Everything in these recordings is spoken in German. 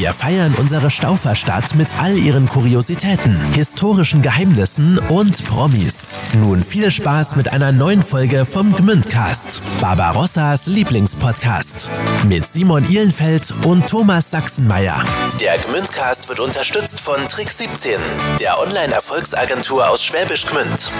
Wir feiern unsere Stauferstadt mit all ihren Kuriositäten, historischen Geheimnissen und Promis. Nun viel Spaß mit einer neuen Folge vom Gmündcast, Barbarossas Lieblingspodcast. Mit Simon Ihlenfeld und Thomas Sachsenmeier. Der Gmündcast wird unterstützt von Trick 17, der Online-Erfolgsagentur aus Schwäbisch Gmünd.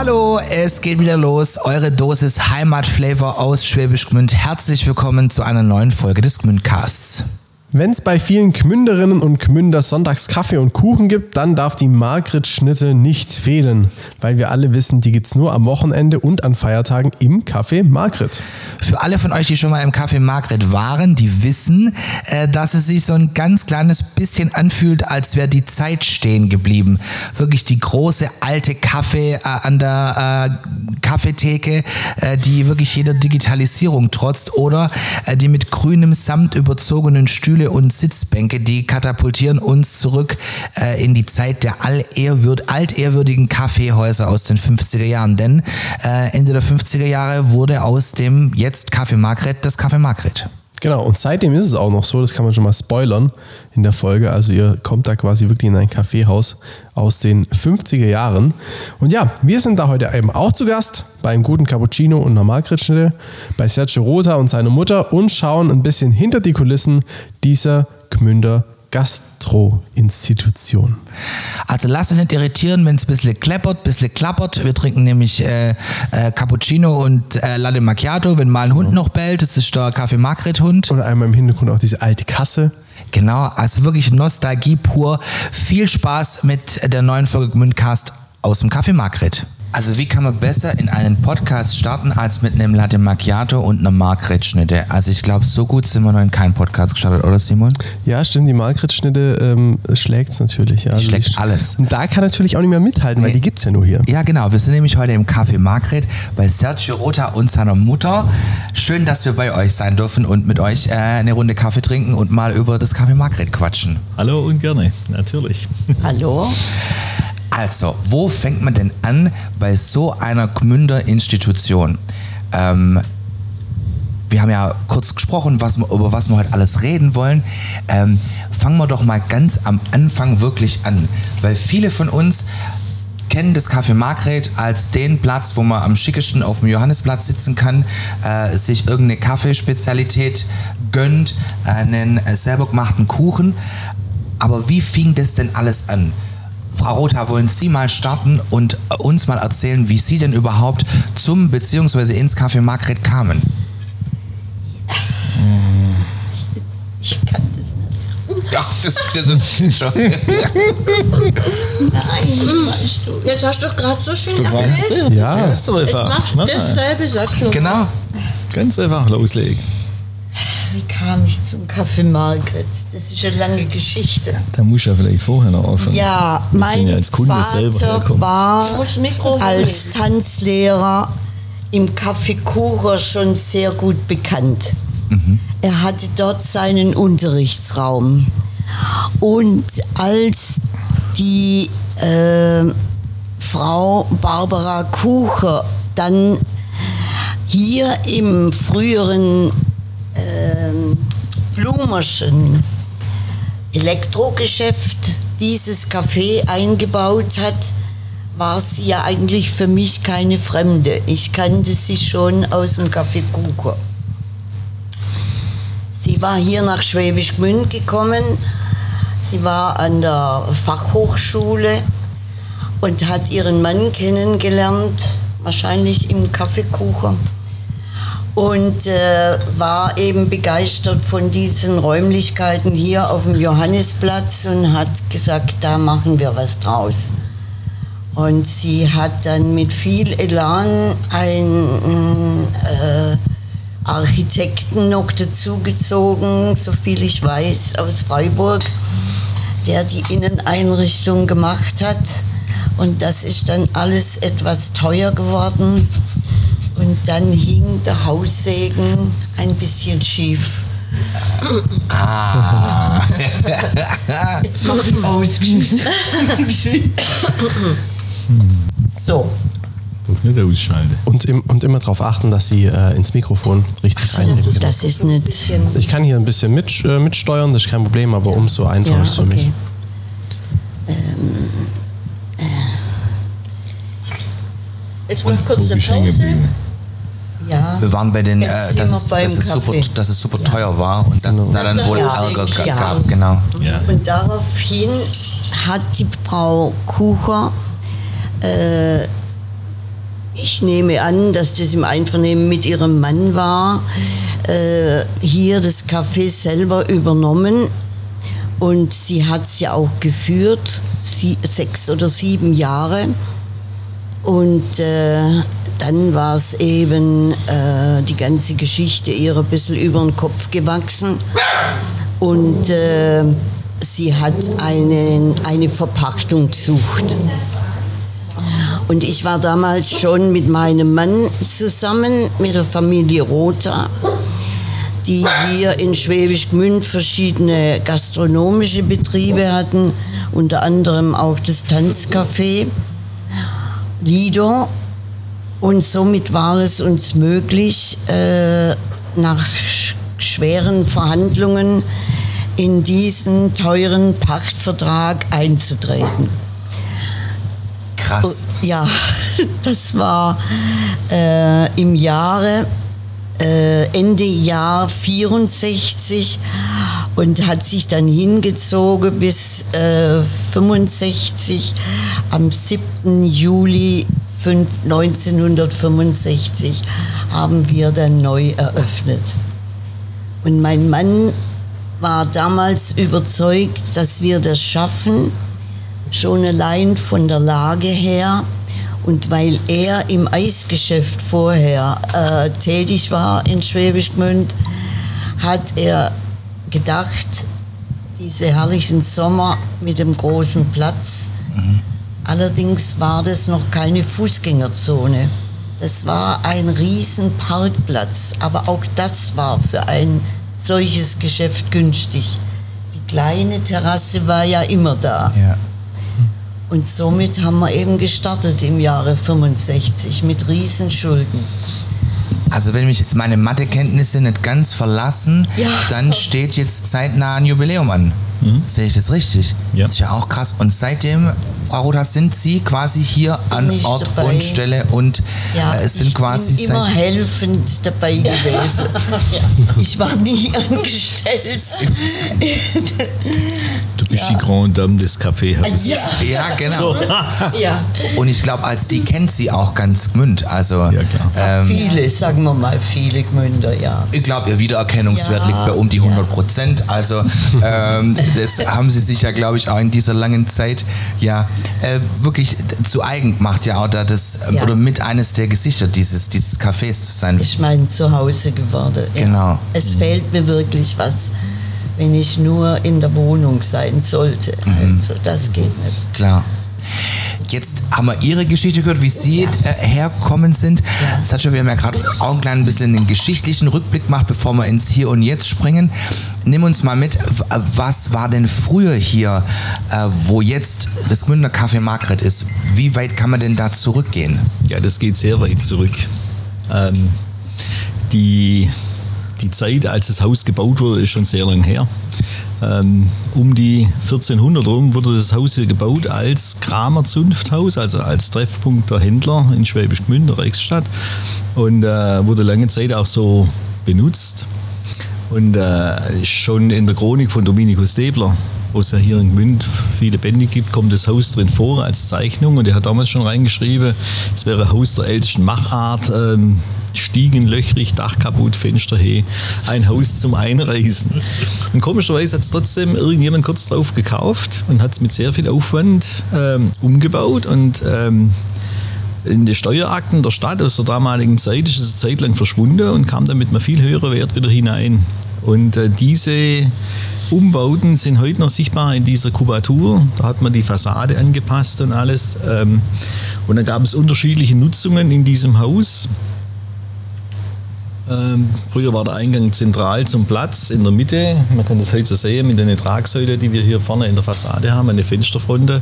Hallo, es geht wieder los. Eure Dosis Heimatflavor aus Schwäbisch Gmünd. Herzlich willkommen zu einer neuen Folge des Gmündcasts. Wenn es bei vielen Gmünderinnen und Gmünder sonntags Kaffee und Kuchen gibt, dann darf die Margret-Schnitte nicht fehlen. Weil wir alle wissen, die gibt es nur am Wochenende und an Feiertagen im Café Margret. Für alle von euch, die schon mal im Café Margret waren, die wissen, äh, dass es sich so ein ganz kleines bisschen anfühlt, als wäre die Zeit stehen geblieben. Wirklich die große alte Kaffee äh, an der äh, Kaffeetheke, die wirklich jeder Digitalisierung trotzt oder die mit grünem Samt überzogenen Stühle und Sitzbänke, die katapultieren uns zurück äh, in die Zeit der allehrwürd, altehrwürdigen Kaffeehäuser aus den 50er Jahren. Denn äh, Ende der 50er Jahre wurde aus dem jetzt Café Margret das Café Margret. Genau, und seitdem ist es auch noch so, das kann man schon mal spoilern in der Folge. Also ihr kommt da quasi wirklich in ein Kaffeehaus aus den 50er Jahren. Und ja, wir sind da heute eben auch zu Gast beim guten Cappuccino und einer Margret-Schnitte, bei Sergio Rota und seiner Mutter und schauen ein bisschen hinter die Kulissen dieser Gmünder Gastro-Institution. Also lasst euch nicht irritieren, wenn es ein bisschen kleppert, ein bisschen klappert. Wir trinken nämlich äh, äh, Cappuccino und äh, Latte Macchiato, wenn mal ein Hund noch bellt. Das ist der Kaffee Margret Hund. Und einmal im Hintergrund auch diese alte Kasse. Genau, also wirklich Nostalgie pur. Viel Spaß mit der neuen Folge Gmündcast aus dem Kaffee Margret. Also wie kann man besser in einen Podcast starten als mit einem Latte Macchiato und einer Margret-Schnitte? Also ich glaube, so gut sind wir noch in keinen Podcast gestartet, oder Simon? Ja, stimmt, die Margret-Schnitte ähm, schlägt es natürlich. Ja. Also Schlägt die- alles. Und da kann natürlich auch nicht mehr mithalten, weil Nee. die gibt es ja nur hier. Ja, genau. Wir sind nämlich heute im Café Margret bei Sergio Rota und seiner Mutter. Schön, dass wir bei euch sein dürfen und mit euch äh, eine Runde Kaffee trinken und mal über das Café Margret quatschen. Hallo und gerne, natürlich. Hallo? Also, wo fängt man denn an bei so einer Gmünder Institution? Ähm, wir haben ja kurz gesprochen, was über was wir heute alles reden wollen. Ähm, fangen wir doch mal ganz am Anfang wirklich an, weil viele von uns kennen das Café Margret als den Platz, wo man am schickesten auf dem Johannesplatz sitzen kann, äh, sich irgendeine Kaffeespezialität gönnt, einen selber gemachten Kuchen. Aber wie fing das denn alles an? Frau Rotha, wollen Sie mal starten und äh, uns mal erzählen, wie Sie denn überhaupt zum bzw. ins Café Margret kamen? Ich kann das nicht. Ja, das, das ist schon. Nein, weißt du. Jetzt hast du doch gerade so schön erzählt. Ja. Das ist doch einfach. Mach dasselbe, sagst du. genau. Ganz einfach loslegen. Wie kam ich zum Café Margret? Das ist eine lange Geschichte. Da muss ja vielleicht vorher noch anfangen. Ja, Wir mein sind ja als Kunde selber Vater hergekommen. war als. Tanzlehrer im Café Kucher schon sehr gut bekannt. Er hatte dort seinen Unterrichtsraum. Und als die äh, Frau Barbara Kucher dann hier im früheren Blumerschen Elektrogeschäft dieses Café eingebaut hat, war sie ja eigentlich für mich keine Fremde. Ich kannte sie schon aus dem Café Kucher. Sie war hier nach Schwäbisch Gmünd gekommen. Sie war an der Fachhochschule und hat ihren Mann kennengelernt, wahrscheinlich im Café Kucher und äh, war eben begeistert von diesen Räumlichkeiten hier auf dem Johannisplatz und hat gesagt, da machen wir was draus. Und sie hat dann mit viel Elan einen äh, Architekten noch dazugezogen, soviel ich weiß, aus Freiburg, der die Inneneinrichtung gemacht hat. Und das ist dann alles etwas teuer geworden. Und dann hing der Haussegen ein bisschen schief. Ah. Jetzt mach ich ausgeschüttet. so. Darf nicht ausschalten. Und, im, und immer darauf achten, dass sie äh, ins Mikrofon richtig reinnehmen. Das ist nicht. Ich kann hier ein bisschen mit, äh, mitsteuern, das ist kein Problem, aber umso einfacher Ja, ist es für mich. okay. Jetzt mach kurz eine Pause. Ja. Wir waren bei den, äh, dass, es, dass, es super, dass es super teuer war und dass es da dann wohl Ja. Ärger g- Ja. gab. Genau. Ja. Und daraufhin hat die Frau Kucher, äh, ich nehme an, dass das im Einvernehmen mit ihrem Mann war, äh, hier das Café selber übernommen. Und sie hat es ja auch geführt, sie, sechs oder sieben Jahre. Und äh, dann war es eben äh, die ganze Geschichte ihr ein bisschen über den Kopf gewachsen. Und äh, sie hat einen, eine Verpachtung gesucht. Und ich war damals schon mit meinem Mann zusammen, mit der Familie Rotha, die hier in Schwäbisch Gmünd verschiedene gastronomische Betriebe hatten, unter anderem auch das Tanzcafé, Lido. Und somit war es uns möglich, äh, nach sch schweren Verhandlungen in diesen teuren Pachtvertrag einzutreten. Krass. Ja, das war äh, im Jahre, äh, Ende Jahr 64 und hat sich dann hingezogen bis äh, 65 am 7. Juli 1965 haben wir dann neu eröffnet. Und mein Mann war damals überzeugt, dass wir das schaffen, schon allein von der Lage her. Und weil er im Eisgeschäft vorher äh, tätig war in Schwäbisch Gmünd, hat er gedacht, diese herrlichen Sommer mit dem großen Platz. Allerdings war das noch keine Fußgängerzone. Das war ein riesen Parkplatz, aber auch das war für ein solches Geschäft günstig. Die kleine Terrasse war ja immer da. Ja. Und somit haben wir eben gestartet im Jahre 65 mit Riesenschulden. Also wenn mich jetzt meine Mathekenntnisse nicht ganz verlassen, Ja. dann steht jetzt zeitnah ein Jubiläum an. Sehe ich das richtig? Ja. Das ist ja auch krass. Und seitdem, Frau Roda, sind Sie quasi hier an ich Ort dabei. und Stelle und Ja, äh, sind ich quasi bin immer helfend dabei gewesen. Ich war nie angestellt. Du bist die Grande Dame des Kaffeehauses. Ja. Ja, genau. Ja. Und ich glaube, als die kennt sie auch ganz Gmünd. Also Ja, klar. ähm, Viele, sagen wir mal, viele Gmünder, ja. Ich glaube, ihr Wiedererkennungswert Ja. liegt bei um die 100 Prozent. Also ähm, das haben sie sich ja, glaube ich, auch in dieser langen Zeit ja äh, wirklich zu eigen gemacht, ja, oder das Ja. oder mit eines der Gesichter dieses dieses Cafés zu sein. Ist mein Zuhause geworden. Ja. Genau. Es fehlt mir wirklich was, wenn ich nur in der Wohnung sein sollte. Mhm. Also, das geht nicht. Klar. Jetzt haben wir Ihre Geschichte gehört, wie Sie äh, herkommen sind. Satcha, wir haben ja gerade auch ein klein bisschen einen geschichtlichen Rückblick gemacht, bevor wir ins Hier und Jetzt springen. Nimm uns mal mit, was war denn früher hier, äh, wo jetzt das Gmünder Café Margret ist? Wie weit kann man denn da zurückgehen? Ja, das geht sehr weit zurück. Ähm, die, die Zeit, als das Haus gebaut wurde, ist schon sehr lang her. Ähm, um die 1400 rum wurde das Haus hier gebaut als Kramer-Zunfthaus, also als Treffpunkt der Händler in Schwäbisch Gmünd, der Reichsstadt. Und äh, wurde lange Zeit auch so benutzt. Und äh, schon in der Chronik von Dominikus Debler, wo es ja hier in Gmünd viele Bände gibt, kommt das Haus drin vor als Zeichnung. Und er hat damals schon reingeschrieben, es wäre Haus der ältesten Machart, ähm, Stiegen löchrig, Dach kaputt, Fenster he, ein Haus zum Einreißen. Und komischerweise hat es trotzdem irgendjemand kurz drauf gekauft und hat es mit sehr viel Aufwand ähm, umgebaut und ähm, in den Steuerakten der Stadt aus der damaligen Zeit ist es eine Zeit lang verschwunden und kam dann mit einem viel höheren Wert wieder hinein. Und äh, diese Umbauten sind heute noch sichtbar in dieser Kubatur. Da hat man die Fassade angepasst und alles. Ähm, und dann gab es unterschiedliche Nutzungen in diesem Haus. Ähm, früher war der Eingang zentral zum Platz in der Mitte. Man kann das heute so sehen mit den Tragsäulen, die wir hier vorne in der Fassade haben, eine Fensterfronte.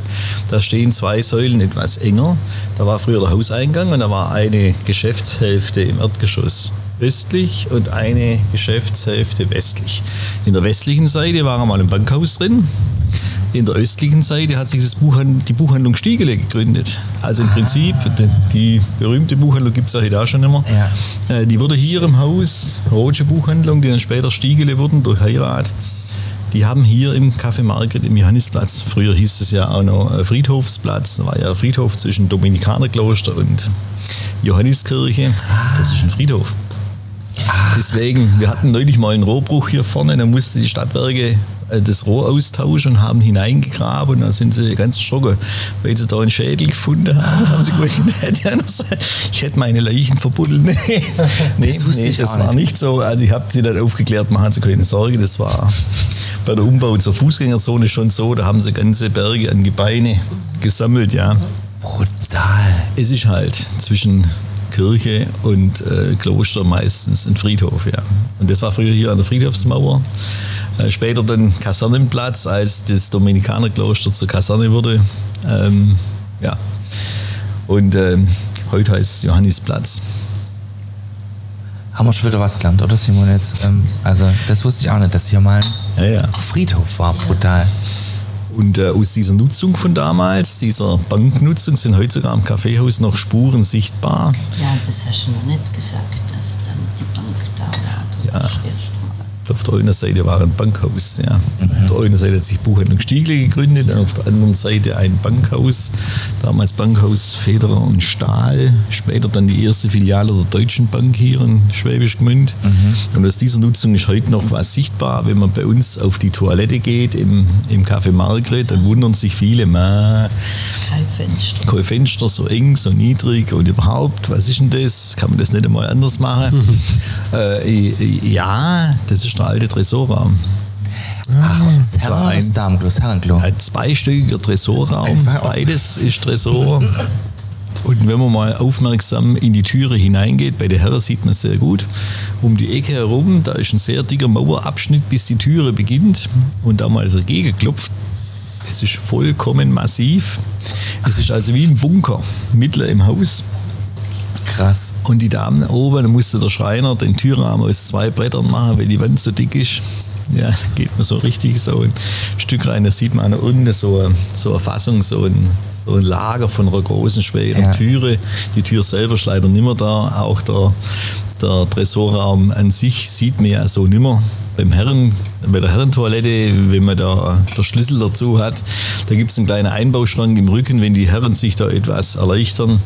Da stehen zwei Säulen etwas enger. Da war früher der Hauseingang und da war eine Geschäftshälfte im Erdgeschoss östlich und eine Geschäftshälfte westlich. In der westlichen Seite war einmal ein Bankhaus drin. In der östlichen Seite hat sich das Buchhand die Buchhandlung Stiegele gegründet. Also im Prinzip, die, berühmte Buchhandlung gibt es ja heute auch schon immer. Ja. Äh, Die wurde hier im Haus, Rotsche Buchhandlung, die dann später Stiegele wurden durch Heirat. Die haben hier im Café Margret im Johannisplatz, früher hieß es ja auch noch äh, Friedhofsplatz, da war ja Friedhof zwischen Dominikanerkloster und Johanniskirche. Das ist ein Friedhof. Deswegen, wir hatten neulich mal einen Rohrbruch hier vorne, da mussten die Stadtwerke äh, das Rohr austauschen und haben hineingegraben und dann sind sie ganz erschrocken, weil sie da einen Schädel gefunden haben. haben sie gesagt, ich hätte meine Leichen verbuddelt. Nee, nee, Das wusste nee, ich das war nicht. nicht so. Also ich habe sie dann aufgeklärt, machen Sie keine Sorge, das war bei der Umbau zur Fußgängerzone schon so, da haben sie ganze Berge an Gebeine gesammelt, ja. Brutal. Es ist halt zwischen Kirche und äh, Kloster meistens ein Friedhof, ja. Und das war früher hier an der Friedhofsmauer. Äh, später dann Kasernenplatz, als das Dominikanerkloster zur Kaserne wurde. Ähm, ja. Und ähm, heute heißt es Johannisplatz. Haben wir schon wieder was gelernt, oder Simon jetzt? Ähm, also, das wusste ich auch nicht, dass hier mal Ja, ja. ein Friedhof war. Brutal. Und äh, aus dieser Nutzung von damals, dieser Banknutzung, sind heute sogar im Kaffeehaus noch Spuren sichtbar. Ja, das hast du noch nicht gesagt, dass dann die Bank da war. Das Ja. ist erst. Auf der einen Seite war ein Bankhaus. Ja. Auf der einen Seite hat sich Buchhandlung Stiegel gegründet, auf der anderen Seite ein Bankhaus. Damals Bankhaus Federer und Stahl. Später dann die erste Filiale der Deutschen Bank hier in Schwäbisch Gmünd. Und aus dieser Nutzung ist heute noch was sichtbar. Wenn man bei uns auf die Toilette geht im, im Café Margret, dann wundern sich viele, "Ma, Kein Fenster. kein Fenster so eng, so niedrig und überhaupt, was ist denn das? Kann man das nicht einmal anders machen? äh, ja, das ist der alte Tresorraum. Ach, das war ein- das Damenklo, das Herrenklo. Ein zweistöckiger Tresorraum, beides ist Tresor. Und wenn man mal aufmerksam in die Türe hineingeht, bei der Herren sieht man es sehr gut, um die Ecke herum, da ist ein sehr dicker Mauerabschnitt, bis die Türe beginnt und da mal dagegen klopft. Es ist vollkommen massiv. Es ist also wie ein Bunker, mittler im Haus. Krass. Und die Damen oben, da musste der Schreiner den Türrahmen aus zwei Brettern machen, weil die Wand so dick ist. Ja, geht man so richtig so ein Stück rein, da sieht man an unten so, eine- so eine Fassung, so ein, so ein Lager von einer großen, schweren Ja. Türe. Die Tür selber ist leider nicht mehr da, auch der, der Tresorraum an sich sieht man ja so nimmer. Beim Herren, bei der Herrentoilette, wenn man da der Schlüssel dazu hat, da gibt es einen kleinen Einbauschrank im Rücken, wenn die Herren sich da etwas erleichtern.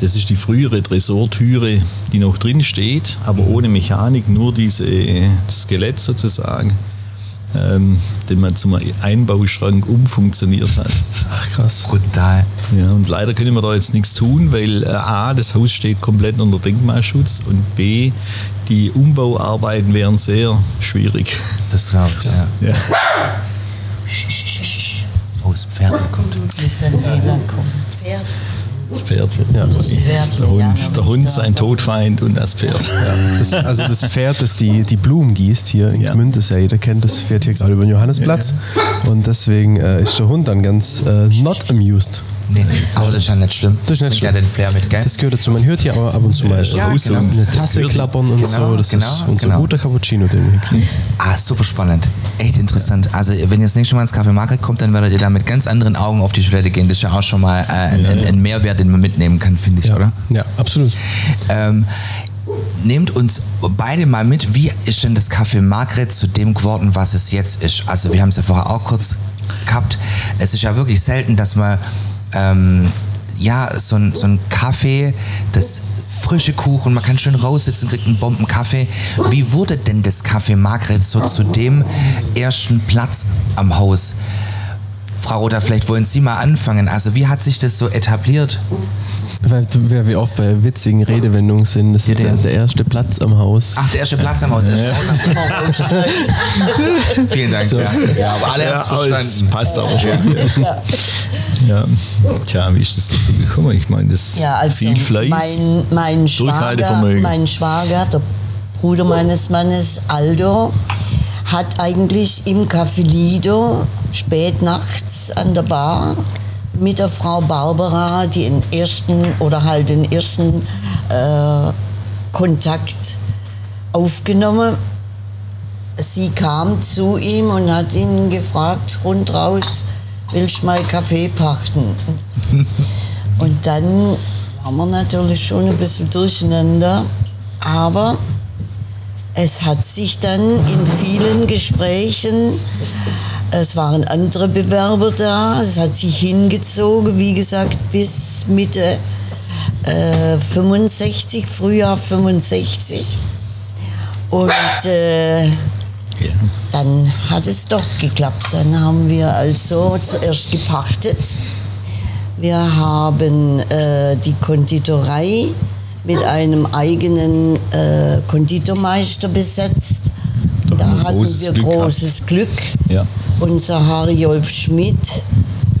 Das ist die frühere Tresortüre, die noch drin steht, aber ohne Mechanik, nur diese Skelett sozusagen, ähm, den man zum Einbauschrank umfunktioniert hat. Ach krass. Brutal. Ja, und leider können wir da jetzt nichts tun, weil äh, A, das Haus steht komplett unter Denkmalschutz und B, die Umbauarbeiten wären sehr schwierig. Das glaube ich, ja. Ja. Oh, das Pferd kommt. Mit der Nela kommt. Pferd. Das Pferd wird Ja. Das Pferd, der ja, Hund, der Hund sein Todfeind und das Pferd. Das, also das Pferd, das die, die Blumen gießt hier in Ja. Gmünd, das ja jeder kennt, das fährt hier gerade über den Johannisplatz. Und deswegen äh, ist der Hund dann ganz äh, not amused. Nee, aber das ist ja nicht schlimm. Das ist nicht schlimm. ja den Flair mit, gell? Das gehört dazu. Man hört hier aber ab und zu mal Ja, genau. eine Tasse klappern und Genau, so. Das genau, ist unser genau. guter Cappuccino, den wir hier kriegen. Ah, super spannend. Echt interessant. Also, wenn ihr das nächste Mal ins Café Market kommt, dann werdet ihr da mit ganz anderen Augen auf die Toilette gehen. Das ist ja auch schon mal äh, ein, ein, ein Mehrwert, den man mitnehmen kann, finde ich, oder? Ja, absolut. Ähm, nehmt uns beide mal mit, wie ist denn das Café Margret zu dem geworden, was es jetzt ist? Also wir haben es ja vorher auch kurz gehabt. Es ist ja wirklich selten, dass man ähm, ja so ein, so ein Kaffee, das frische Kuchen, man kann schön raussitzen, kriegt einen Bomben Kaffee. Wie wurde denn das Café Margret so zu dem ersten Platz am Haus? Frau Roder, vielleicht wollen Sie mal anfangen. Also wie hat sich das so etabliert? Weil wir oft bei witzigen Redewendungen sind, das ist Ja, der, der- der erste Platz am Haus. Ach, der erste Platz am Haus. Am Vielen Dank. Ja. ja, aber alle haben es verstanden. passt aber schon. Ja. ja. Tja, wie ist das dazu gekommen? Ich meine, das Ja, also viel Fleiß. mein, mein, Schwager, mein Schwager, der Bruder meines Mannes Aldo, hat eigentlich im Café Lido spät nachts an der Bar mit der Frau Barbara den ersten oder halt den ersten äh, Kontakt aufgenommen. Sie kam zu ihm und hat ihn gefragt, rundraus, willst du mal Kaffee pachten? und dann waren wir natürlich schon ein bisschen durcheinander, aber es hat sich dann in vielen Gesprächen, es waren andere Bewerber da, es hat sich hingezogen, wie gesagt, bis Mitte äh, 65, Frühjahr 65. Und äh, Ja. dann hat es doch geklappt. Dann haben wir also zuerst gepachtet. Wir haben äh, die Konditorei mit einem eigenen äh, Konditormeister besetzt. Da Da hatten wir Glück großes Glück. Ja. Unser Harjolf Schmidt,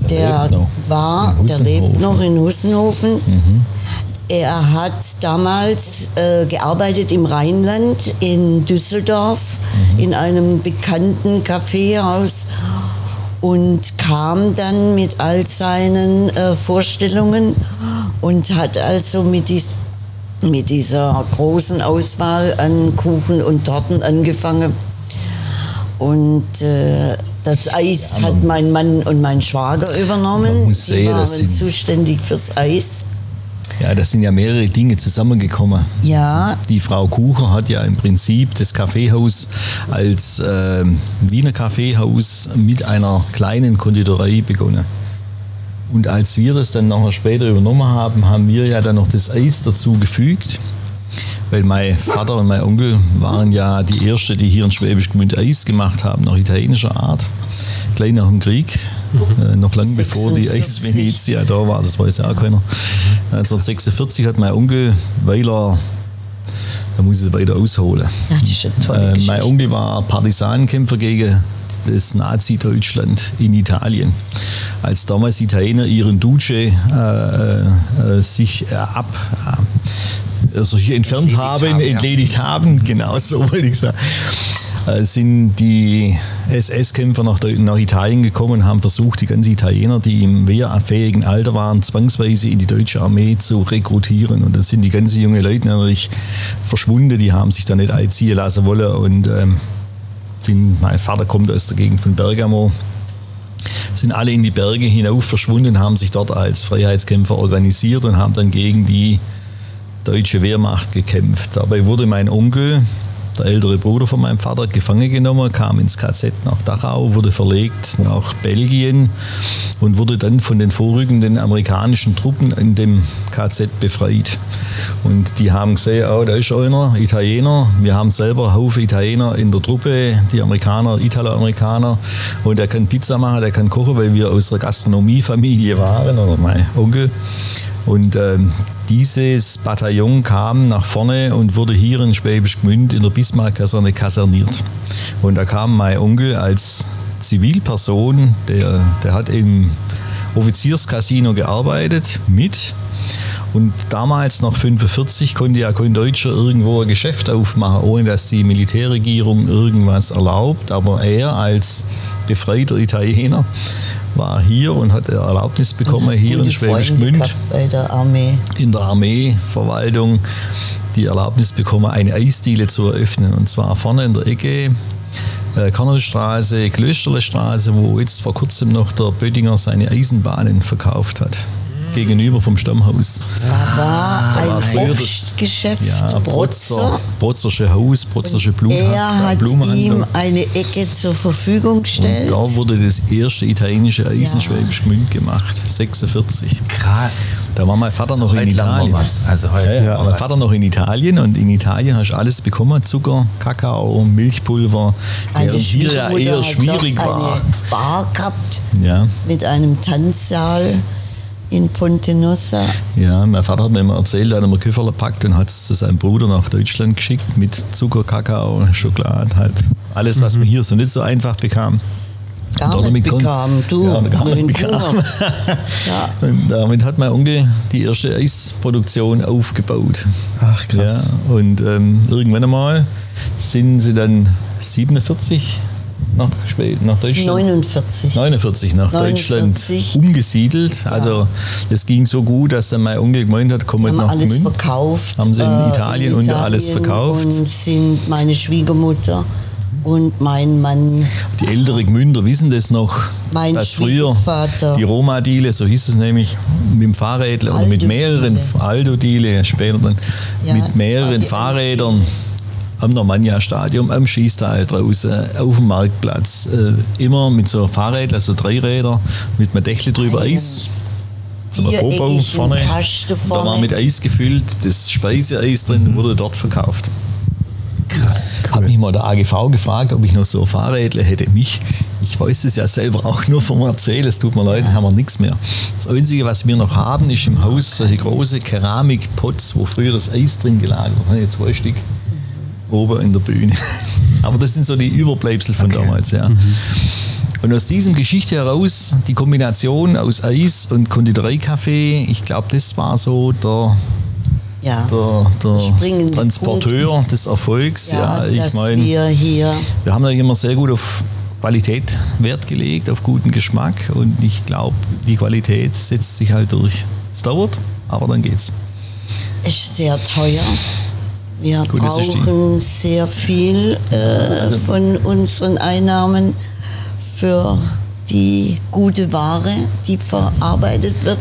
der lebt noch. war, der lebt noch in Hussenhofen. Er hat damals äh, gearbeitet im Rheinland in Düsseldorf in einem bekannten Kaffeehaus und kam dann mit all seinen äh, Vorstellungen und hat also mit, dies, mit dieser großen Auswahl an Kuchen und Torten angefangen. Und äh, das Eis hat mein Mann und mein Schwager übernommen. Sie waren zuständig fürs Eis. Ja, da sind ja mehrere Dinge zusammengekommen. Ja, Die Frau Kucher hat ja im Prinzip das Kaffeehaus als ähm, Wiener Kaffeehaus mit einer kleinen Konditorei begonnen. Und als wir das dann nachher später übernommen haben, haben wir ja dann noch das Eis dazu gefügt. Weil mein Vater und mein Onkel waren ja die Ersten, die hier in Schwäbisch Gmünd Eis gemacht haben, nach italienischer Art. Gleich nach dem Krieg, äh, noch lange bevor die 46. Eisvenezia da war, das weiß ja auch keiner. 1946 hat mein Onkel, weil er, da muss ich weiter ausholen, Ja, das ist eine tolle äh, mein Onkel war Partisanenkämpfer gegen das Nazi-Deutschland in Italien. Als damals Italiener ihren Duce äh, äh, sich äh, ab, äh, also hier entfernt Entledigt haben, haben, ja. entledigt haben, genau so wollte ich sagen, äh, sind die SS-Kämpfer nach, nach Italien gekommen und haben versucht, die ganzen Italiener, die im wehrfähigen Alter waren, zwangsweise in die deutsche Armee zu rekrutieren. Und dann sind die ganzen jungen Leute natürlich verschwunden, die haben sich da nicht einziehen lassen wollen. Und ähm, sind, mein Vater kommt aus der Gegend von Bergamo, sind alle in die Berge hinauf verschwunden, haben sich dort als Freiheitskämpfer organisiert und haben dann gegen die deutsche Wehrmacht gekämpft. Dabei wurde mein Onkel, der ältere Bruder von meinem Vater, gefangen genommen, kam ins KZ nach Dachau, wurde verlegt nach Belgien und wurde dann von den vorrückenden amerikanischen Truppen in dem KZ befreit. Und die haben gesehen, oh, da ist einer, Italiener. Wir haben selber Haufen Italiener in der Truppe, die Amerikaner, Italo-Amerikaner. Und der kann Pizza machen, der kann kochen, weil wir aus der Gastronomiefamilie waren, oder mein Onkel. Und ähm, dieses Bataillon kam nach vorne und wurde hier in Schwäbisch Gmünd in der Bismarck-Kaserne kaserniert. Und da kam mein Onkel als Zivilperson, der, der hat im Offizierscasino gearbeitet, mit. Und damals, noch 45, konnte ja kein Deutscher irgendwo ein Geschäft aufmachen, ohne dass die Militärregierung irgendwas erlaubt. Aber er als befreiter Italiener war hier und hat Erlaubnis bekommen, hier in Schwäbisch Gmünd bei der Armee. in der Armeeverwaltung die Erlaubnis bekommen, eine Eisdiele zu eröffnen. Und zwar vorne in der Ecke äh, Kornelstraße, Klösterlestraße, wo jetzt vor kurzem noch der Böttinger seine Eisenbahnen verkauft hat. Gegenüber vom Stammhaus. Da war war ein früher das- Obstgeschäft, Ja, Brotzer. Brotzer, Brotzersche Haus, Brotzersche Blumen, Er hat Blumenhandlung. ihm eine Ecke zur Verfügung Und gestellt. da wurde das erste italienische Eis in Ja. Schwäbisch Gmünd gemacht, 46. Krass. Da war mein Vater Also noch in heute lernen wir Italien. was. Also heute ja, ja, lernen wir mein was. Vater noch in Italien und in Italien hast du alles bekommen: Zucker, Kakao, Milchpulver. Eine während hier ja Schwiegermutter eher hat schwierig dort war. eine Bar gehabt Ja, mit einem Tanzsaal in Ponte Nossa. ja, mein Vater hat mir immer erzählt, er hat immer Koffer gepackt und hat es zu seinem Bruder nach Deutschland geschickt mit Zucker, Kakao, Schokolade, halt alles, was man hier so nicht so einfach bekam. gar nicht bekam. Du, Ja, gar nicht bekam. Ja. Und damit hat mein Onkel die erste Eisproduktion aufgebaut. Ach, krass. Ja, und ähm, irgendwann einmal sind sie dann 47 nach, nach Deutschland. 49. 49 nach 49. Deutschland umgesiedelt. Also das ging so gut, dass dann mein Onkel gemeint hat, komm mit haben nach alles Gmünd. verkauft. Haben sie in äh, Italien und alles verkauft. Und sind meine Schwiegermutter und mein Mann. Die ältere Gmünder wissen das noch, Mein dass früher die Roma-Diele, so hieß es nämlich, mit dem Fahrrädler oder mit mehreren Aldo-Diele, später dann Ja, mit mehreren Fahrrädern am Normannia-Stadion, am Schießteil draußen, auf dem Marktplatz, äh, immer mit so Fahrrädern, also Dreiräder, mit einem Deckel drüber Einen Eis. Zum Vorbau vorne. Und Da war vorne. mit Eis gefüllt, das Speiseeis drin wurde dort verkauft. Krass. Hat mich mal der AGV gefragt, ob ich noch so Fahrrädle hätte. Mich, ich weiß es ja selber auch nur vom Erzählen, es tut mir leid, haben wir nichts mehr. Das Einzige, was wir noch haben, ist im Haus solche große Keramikpots, wo früher das Eis drin gelagert hat. Jetzt zwei Stück oben in der Bühne. Aber das sind so die Überbleibsel von damals, ja. Und aus diesem Geschichte heraus, die Kombination aus Eis und Konditoreikaffee, ich glaube, das war so der, Ja. der, der Transporteur des Erfolgs. Ja, ja, ich meine, wir hier wir haben da immer sehr gut auf Qualität Wert gelegt, auf guten Geschmack und ich glaube, die Qualität setzt sich halt durch. Es dauert, aber dann geht's. ist sehr teuer. Wir Gut, brauchen sehr viel äh, von unseren Einnahmen für die gute Ware, die verarbeitet wird.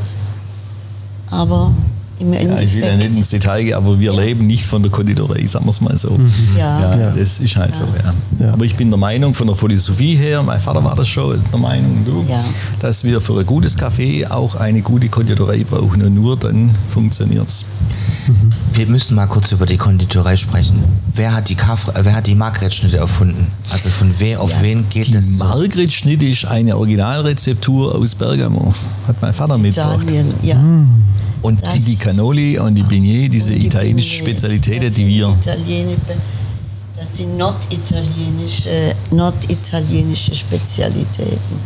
Aber im Ja, ich will ja nicht Endeffekt, ins Detail gehen, aber wir leben nicht von der Konditorei, sagen wir es mal so. Ja. Ja, das ist halt so, ja. Ja. Aber ich bin der Meinung, von der Philosophie her, mein Vater war das schon der Meinung, du, Ja. dass wir für ein gutes Kaffee auch eine gute Konditorei brauchen und nur dann funktioniert es. Wir müssen mal kurz über die Konditorei sprechen. Wer hat die, Kaff äh, wer hat die Margretschnitte erfunden? Also von wer auf wen geht Die das? so? Margret-Schnitt ist eine Originalrezeptur aus Bergamo. Hat mein Vater mitgebracht. Italien, ja. Und Die, die Cannoli und die Beignet, diese die italienischen Spezialitäten, das die wir. Das sind norditalienische, norditalienische Spezialitäten.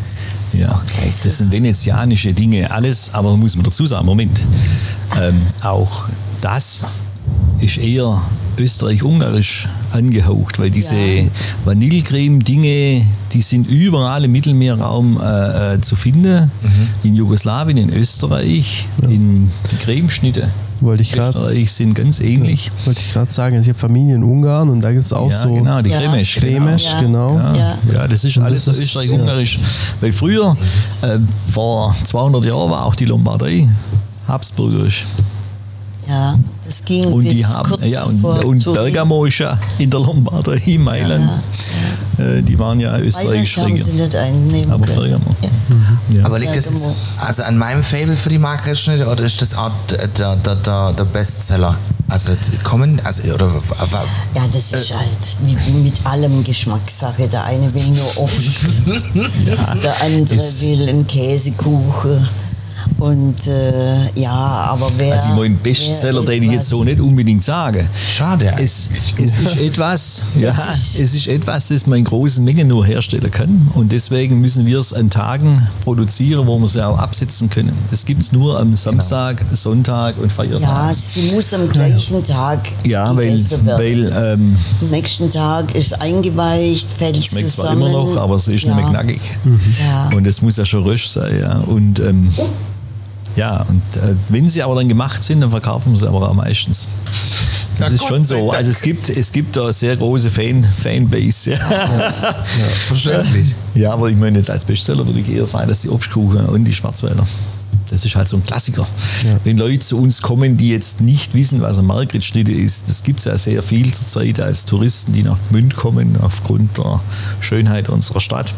Ja, das sind venezianische Dinge, alles, aber muss man dazu sagen, Moment, ähm, auch das ist eher österreich-ungarisch angehaucht, weil diese Ja. Vanillecreme-Dinge, die sind überall im Mittelmeerraum äh, äh, zu finden, in Jugoslawien, in Österreich, in die Cremeschnitte. Wollte ich grad- Österreich sind ganz ähnlich. Wollte ich gerade sagen, also ich habe Familie in Ungarn und da gibt es auch Ja, so genau, die Ja. Cremesch. Cremesch, Ja. genau. Ja, Ja. ja. das ist alles so das österreich-ungarisch. Weil früher, äh, vor 200 Jahren, war auch die Lombardei habsburgerisch. Ja, das ging Und bis die haben, kurz ja, und, vor und Turin. Bergamo ist ja in der Lombardei, Mailand. Äh, die waren ja Mailand österreichisch haben sie regiert. nicht einnehmen Aber können. Bergamo. Ja. Ja. Aber liegt das jetzt Bergamo. also an meinem Fable für die Margretschnitte oder ist das auch der, der, der, der, der Bestseller? Also die kommen, also oder Ja, das ist halt wie mit allem Geschmackssache. Der eine will nur Obst, der andere will einen Käsekuchen. Und äh, ja, aber wer. Also ich meine, Bestseller, den ich jetzt so nicht unbedingt sagen. Schade. Es, es ist etwas, ja, ist- es ist etwas, das man in großen Mengen nur herstellen kann. Und deswegen müssen wir es an Tagen produzieren, wo wir es auch absetzen können. Das gibt es nur am Samstag, Sonntag und Ja, Feiertag. sie muss am gleichen Tag Ja, weil, weil ähm, Am nächsten Tag ist eingeweicht, fällt schmeckt zwar zusammen. immer noch, aber es ist ja. nicht mehr knackig. Ja. Und es muss ja schon rösch sein. Ja. Und ähm, ja, und äh, wenn sie aber dann gemacht sind, dann verkaufen wir sie aber auch meistens. Das Na ist Gott schon so. Also es gibt, es gibt da sehr große Fan, Fanbase. Ja. verständlich. ja, aber ich meine jetzt als Bestseller würde ich eher sagen, dass die Obstkuchen und die Schwarzwälder. Das ist halt so ein Klassiker. Wenn Leute zu uns kommen, die jetzt nicht wissen, was ein Margretschnitte ist, das gibt es ja sehr viel zurzeit als Touristen, die nach Gmünd kommen, aufgrund der Schönheit unserer Stadt.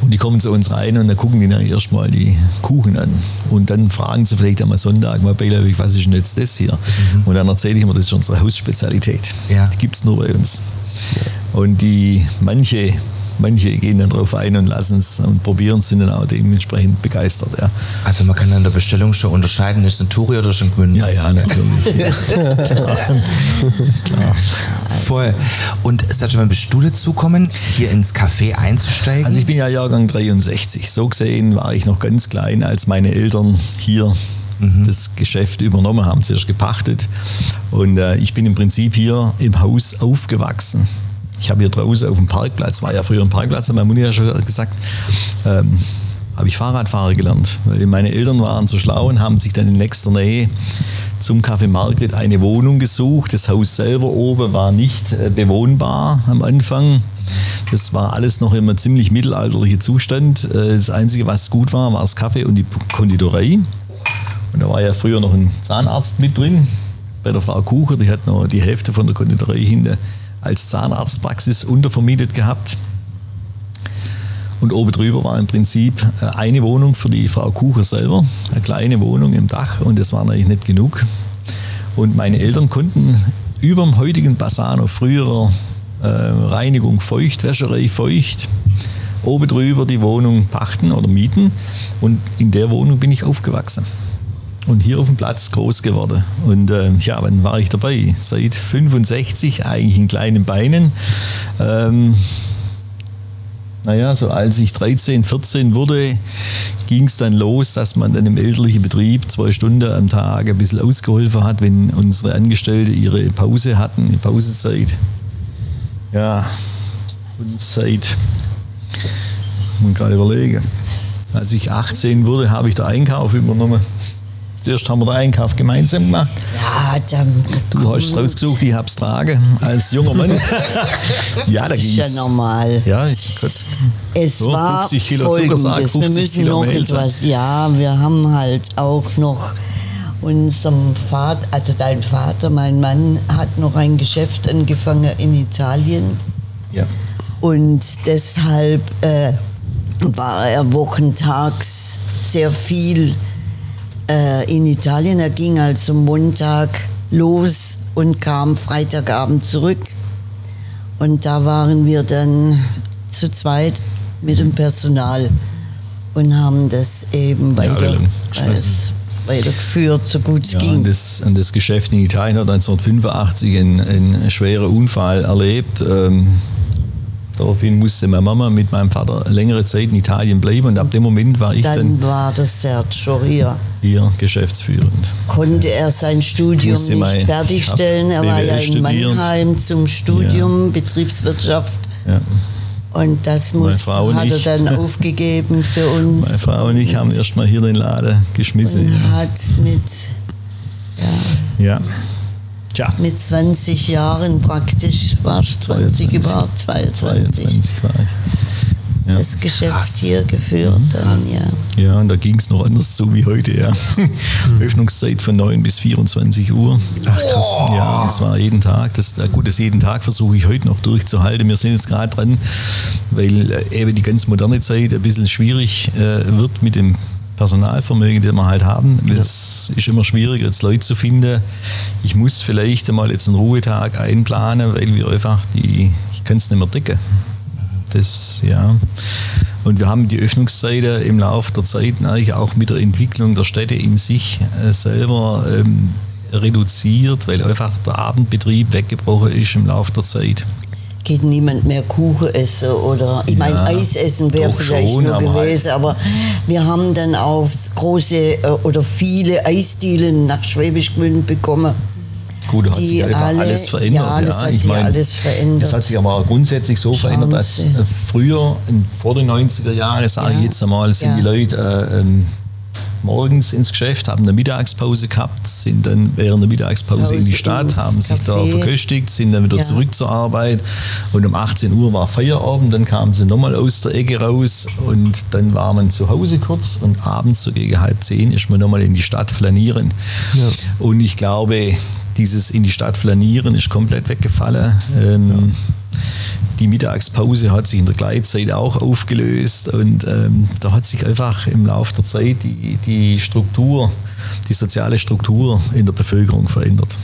Und die kommen zu uns rein und dann gucken die dann erstmal die Kuchen an. Und dann fragen sie vielleicht am Sonntag mal beiläufig, was ist denn jetzt das hier? Und dann erzähle ich immer, das ist unsere Hausspezialität. Ja. Die gibt es nur bei uns. Und die manche manche gehen dann drauf ein und lassen es und probieren es, sind dann auch dementsprechend begeistert. Ja, Also man kann an der Bestellung schon unterscheiden, ist es ein Turi oder ein Gmünd? ja, ja natürlich. Voll. Und Satcha, wann bist du dazukommen, hier ins Café einzusteigen? Also ich bin ja Jahrgang 63. So gesehen war ich noch ganz klein, als meine Eltern hier das Geschäft übernommen haben, zuerst gepachtet. Und äh, ich bin im Prinzip hier im Haus aufgewachsen. Ich habe hier draußen auf dem Parkplatz, war ja früher ein Parkplatz, hat meine Mutter ja schon gesagt, ähm, habe ich Fahrradfahrer gelernt. Weil meine Eltern waren so schlau und haben sich dann in nächster Nähe zum Café Margret eine Wohnung gesucht. Das Haus selber oben war nicht äh, bewohnbar am Anfang. Das war alles noch immer ziemlich mittelalterlicher Zustand. Äh, Das Einzige, was gut war, war das Kaffee und die Konditorei. Und da war ja früher noch ein Zahnarzt mit drin, bei der Frau Kucher, die hat noch die Hälfte von der Konditorei hinten als Zahnarztpraxis untervermietet gehabt. Und oben drüber war im Prinzip äh, eine Wohnung für die Frau Kucher selber, eine kleine Wohnung im Dach und das war natürlich nicht genug. Und meine Eltern konnten über dem heutigen Bassano früherer äh, Reinigung feucht, Wäscherei feucht, oben drüber die Wohnung pachten oder mieten und in der Wohnung bin ich aufgewachsen und hier auf dem Platz groß geworden. Und äh, ja, wann war ich dabei? Seit 65, eigentlich in kleinen Beinen. Ähm, naja, so als ich 13, 14 wurde, ging es dann los, dass man dann im elterlichen Betrieb zwei Stunden am Tag ein bisschen ausgeholfen hat, wenn unsere Angestellte ihre Pause hatten, die Pausezeit. Ja, und seit, muss man gerade überlegen, als ich 18 wurde, habe ich den Einkauf übernommen. Zuerst haben wir den Einkauf gemeinsam gemacht. Ja, dann Du hast es rausgesucht, ich habe es tragen als junger Mann. ja, da ist ging ja normal. Ja, ich, Gott. Es So, war 50 Kilo Zuckersack, folgendes. 50 wir müssen Kilo noch Mehl. etwas, ja, wir haben halt auch noch unserem Vater, also dein Vater, mein Mann, hat noch ein Geschäft angefangen in Italien Ja. und deshalb äh, war er wochentags sehr viel äh, in Italien. Er ging also Montag los und kam Freitagabend zurück. Und da waren wir dann zu zweit mit dem Personal und haben das eben weiter, als, weitergeführt, so gut es Ja, ging. und das, und das Geschäft in Italien hat 1985 einen, einen schweren Unfall erlebt. Ähm, daraufhin musste meine Mama mit meinem Vater längere Zeit in Italien bleiben und ab dem Moment war ich dann, dann war das Sergio hier. hier geschäftsführend. konnte er sein Studium nicht mein- fertigstellen. Er war ja in studiert. Mannheim zum Studium Betriebswirtschaft Ja. und das musste, hat er ich. dann aufgegeben für uns. Meine Frau und ich haben erstmal hier den Laden geschmissen. und hat mit, Ja. Tja, mit 20 Jahren praktisch, war 20 22. überhaupt, 22, 22 war ich. Ja. das Geschäft hier geführt. Dann, ja. Ja, und da ging es noch anders zu wie heute, ja. Öffnungszeit von 9 bis 24 Uhr. Ach krass. Ja, und zwar jeden Tag. Das, äh, gut, das jeden Tag versuche ich heute noch durchzuhalten. Wir sind jetzt gerade dran, weil äh, eben die ganz moderne Zeit ein bisschen schwierig äh, wird mit dem Personalvermögen, das wir halt haben. Es ist immer schwieriger, jetzt Leute zu finden. Ich muss vielleicht einmal jetzt einen Ruhetag einplanen, weil wir einfach die, ich kann es nicht mehr decken. Das, ja. Und wir haben die Öffnungszeiten im Laufe der Zeit eigentlich auch mit der Entwicklung der Städte in sich äh, selber ähm, reduziert, weil einfach der Abendbetrieb weggebrochen ist im Laufe der Zeit. Geht niemand mehr Kuchen essen oder, ich meine, Ja, Eis essen wäre vielleicht schon, nur halt- gewesen, aber wir haben dann auch große äh, oder viele Eisdielen nach Schwäbisch Gmünd bekommen. Gut, hat Die sich alle- alles verändert. ja, das hat sich alles verändert. Das hat sich aber grundsätzlich so Schauen verändert, dass Sie. äh, früher, vor den 90er Jahren, sage Ja. ich jetzt einmal, sind Ja. die Leute äh, ähm, morgens ins Geschäft, haben eine Mittagspause gehabt, sind dann während der Mittagspause in die Pause Stadt, haben sich da Café. verköstigt, sind dann wieder Ja. zurück zur Arbeit und um 18 Uhr war Feierabend, dann kamen sie nochmal aus der Ecke raus und dann war man zu Hause kurz und abends so gegen halb zehn ist man nochmal in die Stadt flanieren. Und ich glaube, dieses in die Stadt flanieren ist komplett weggefallen. Ähm, Die Mittagspause hat sich in der Gleitzeit auch aufgelöst und ähm, da hat sich einfach im Laufe der Zeit die, die Struktur, die soziale Struktur in der Bevölkerung verändert.